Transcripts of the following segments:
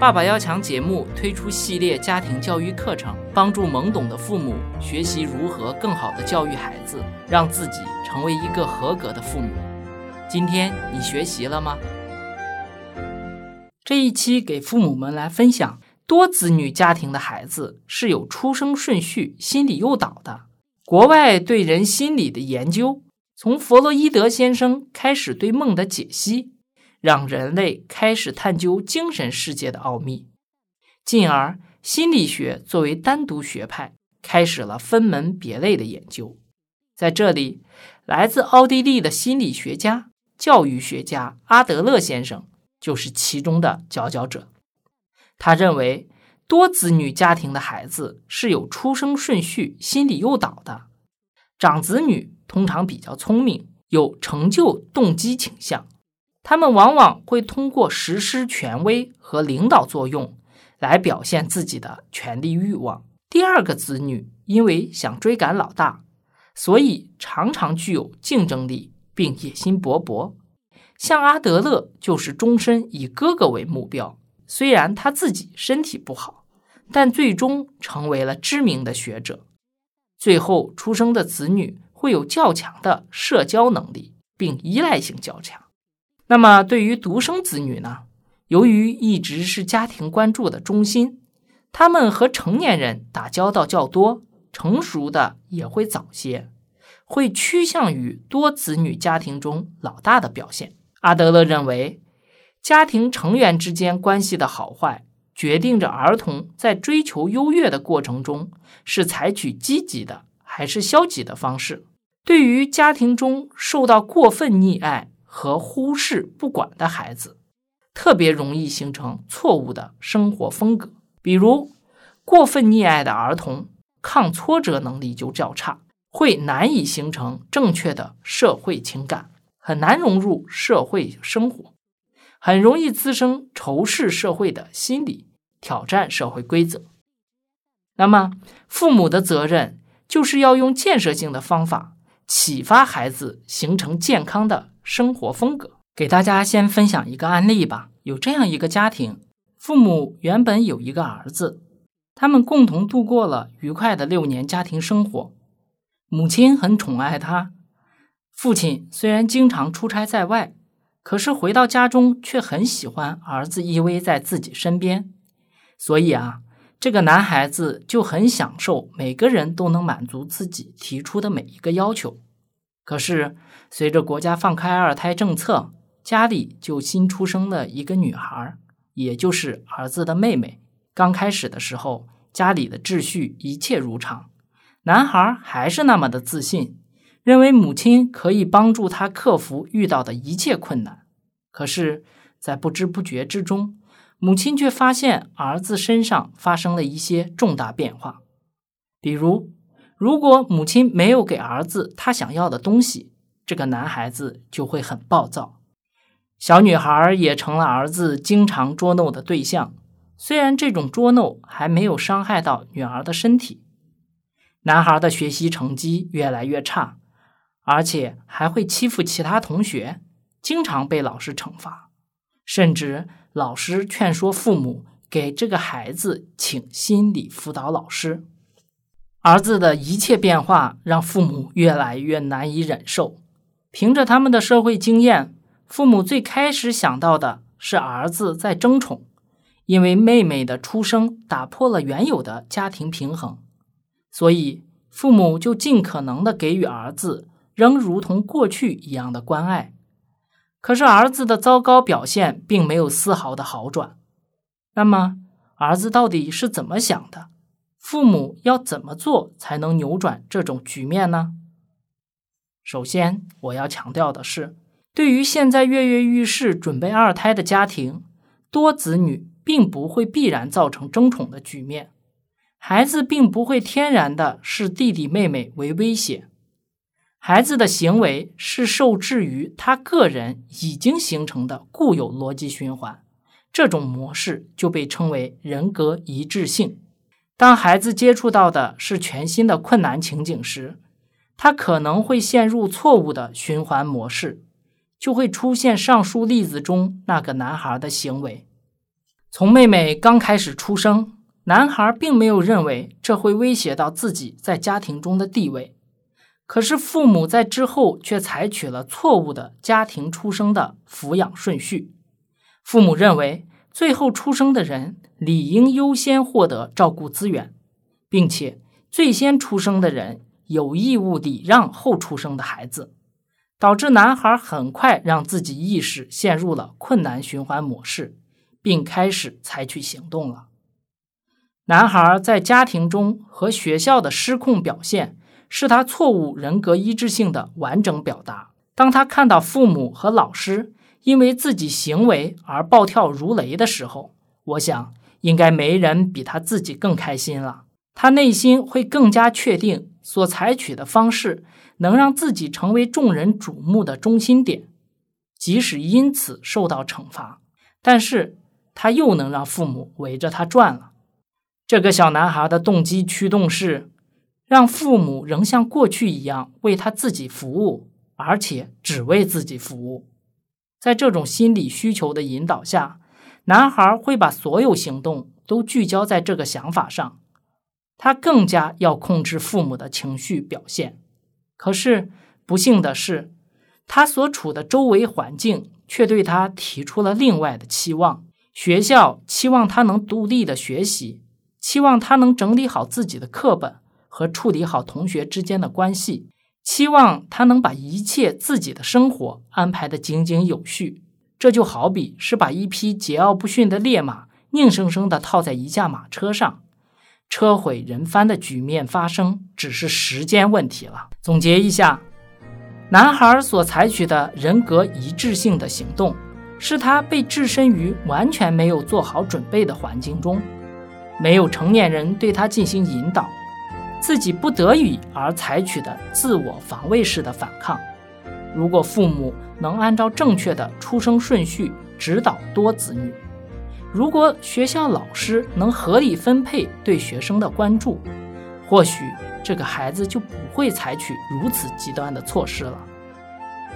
爸爸要强节目推出系列家庭教育课程，帮助懵懂的父母学习如何更好的教育孩子，让自己成为一个合格的父母。今天你学习了吗？这一期给父母们来分享，多子女家庭的孩子是有出生顺序心理诱导的。国外对人心理的研究，从弗洛伊德先生开始对梦的解析。让人类开始探究精神世界的奥秘，进而心理学作为单独学派开始了分门别类的研究。在这里，来自奥地利的心理学家、教育学家阿德勒先生就是其中的佼佼者。他认为，多子女家庭的孩子是有出生顺序心理诱导的，长子女通常比较聪明，有成就动机倾向。他们往往会通过实施权威和领导作用来表现自己的权力欲望。第二个子女因为想追赶老大，所以常常具有竞争力并野心勃勃。像阿德勒就是终身以哥哥为目标，虽然他自己身体不好，但最终成为了知名的学者。最后出生的子女会有较强的社交能力，并依赖性较强。那么，对于独生子女呢？由于一直是家庭关注的中心，他们和成年人打交道较多，成熟的也会早些，会趋向于多子女家庭中老大的表现。阿德勒认为，家庭成员之间关系的好坏，决定着儿童在追求优越的过程中是采取积极的还是消极的方式。对于家庭中受到过分溺爱，和忽视不管的孩子，特别容易形成错误的生活风格。比如，过分溺爱的儿童，抗挫折能力就较差，会难以形成正确的社会情感，很难融入社会生活，很容易滋生仇视社会的心理，挑战社会规则。那么，父母的责任就是要用建设性的方法启发孩子，形成健康的。生活风格，给大家先分享一个案例吧。有这样一个家庭，父母原本有一个儿子，他们共同度过了愉快的六年家庭生活。母亲很宠爱他，父亲虽然经常出差在外，可是回到家中却很喜欢儿子依偎在自己身边。所以啊，这个男孩子就很享受每个人都能满足自己提出的每一个要求。可是，随着国家放开二胎政策，家里就新出生了一个女孩，也就是儿子的妹妹。刚开始的时候，家里的秩序一切如常，男孩还是那么的自信，认为母亲可以帮助他克服遇到的一切困难。可是，在不知不觉之中，母亲却发现儿子身上发生了一些重大变化，比如。如果母亲没有给儿子他想要的东西，这个男孩子就会很暴躁。小女孩也成了儿子经常捉弄的对象。虽然这种捉弄还没有伤害到女儿的身体，男孩的学习成绩越来越差，而且还会欺负其他同学，经常被老师惩罚，甚至老师劝说父母给这个孩子请心理辅导老师。儿子的一切变化让父母越来越难以忍受。凭着他们的社会经验，父母最开始想到的是儿子在争宠，因为妹妹的出生打破了原有的家庭平衡，所以父母就尽可能的给予儿子仍如同过去一样的关爱。可是儿子的糟糕表现并没有丝毫的好转。那么，儿子到底是怎么想的？父母要怎么做才能扭转这种局面呢？首先，我要强调的是，对于现在跃跃欲试准备二胎的家庭，多子女并不会必然造成争宠的局面，孩子并不会天然的视弟弟妹妹为威胁，孩子的行为是受制于他个人已经形成的固有逻辑循环，这种模式就被称为人格一致性。当孩子接触到的是全新的困难情景时，他可能会陷入错误的循环模式，就会出现上述例子中那个男孩的行为。从妹妹刚开始出生，男孩并没有认为这会威胁到自己在家庭中的地位。可是父母在之后却采取了错误的家庭出生的抚养顺序。父母认为，最后出生的人理应优先获得照顾资源，并且最先出生的人有义务礼让后出生的孩子，导致男孩很快让自己意识陷入了困难循环模式。并开始采取行动了。男孩在家庭中和学校的失控表现，是他错误人格一致性的完整表达。当他看到父母和老师因为自己行为而暴跳如雷的时候，我想应该没人比他自己更开心了。他内心会更加确定，所采取的方式能让自己成为众人瞩目的中心点，即使因此受到惩罚，但是。他又能让父母围着他转了。这个小男孩的动机驱动是，让父母仍像过去一样为他自己服务，而且只为自己服务。在这种心理需求的引导下，男孩会把所有行动都聚焦在这个想法上。他更加要控制父母的情绪表现。可是不幸的是，他所处的周围环境却对他提出了另外的期望。学校期望他能独立的学习，期望他能整理好自己的课本和处理好同学之间的关系，希望他能把一切自己的生活安排得井井有序。这就好比是把一匹桀骜不驯的烈马硬生生地套在一架马车上，车毁人翻的局面发生只是时间问题了。总结一下，男孩所采取的人格一致性的行动。是他被置身于完全没有做好准备的环境中，没有成年人对他进行引导，自己不得已而采取的自我防卫式的反抗。如果父母能按照正确的出生顺序指导多子女，如果学校老师能合理分配对学生的关注，或许这个孩子就不会采取如此极端的措施了。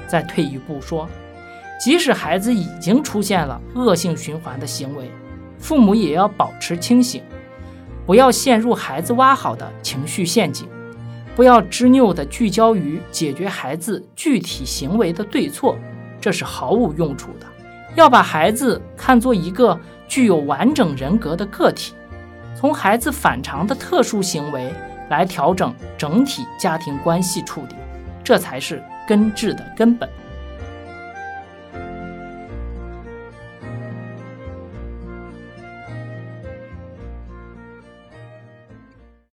再退一步说。即使孩子已经出现了恶性循环的行为，父母也要保持清醒，不要陷入孩子挖好的情绪陷阱，不要执拗地聚焦于解决孩子具体行为的对错，这是毫无用处的。要把孩子看作一个具有完整人格的个体，从孩子反常的特殊行为来调整整体家庭关系处理，这才是根治的根本。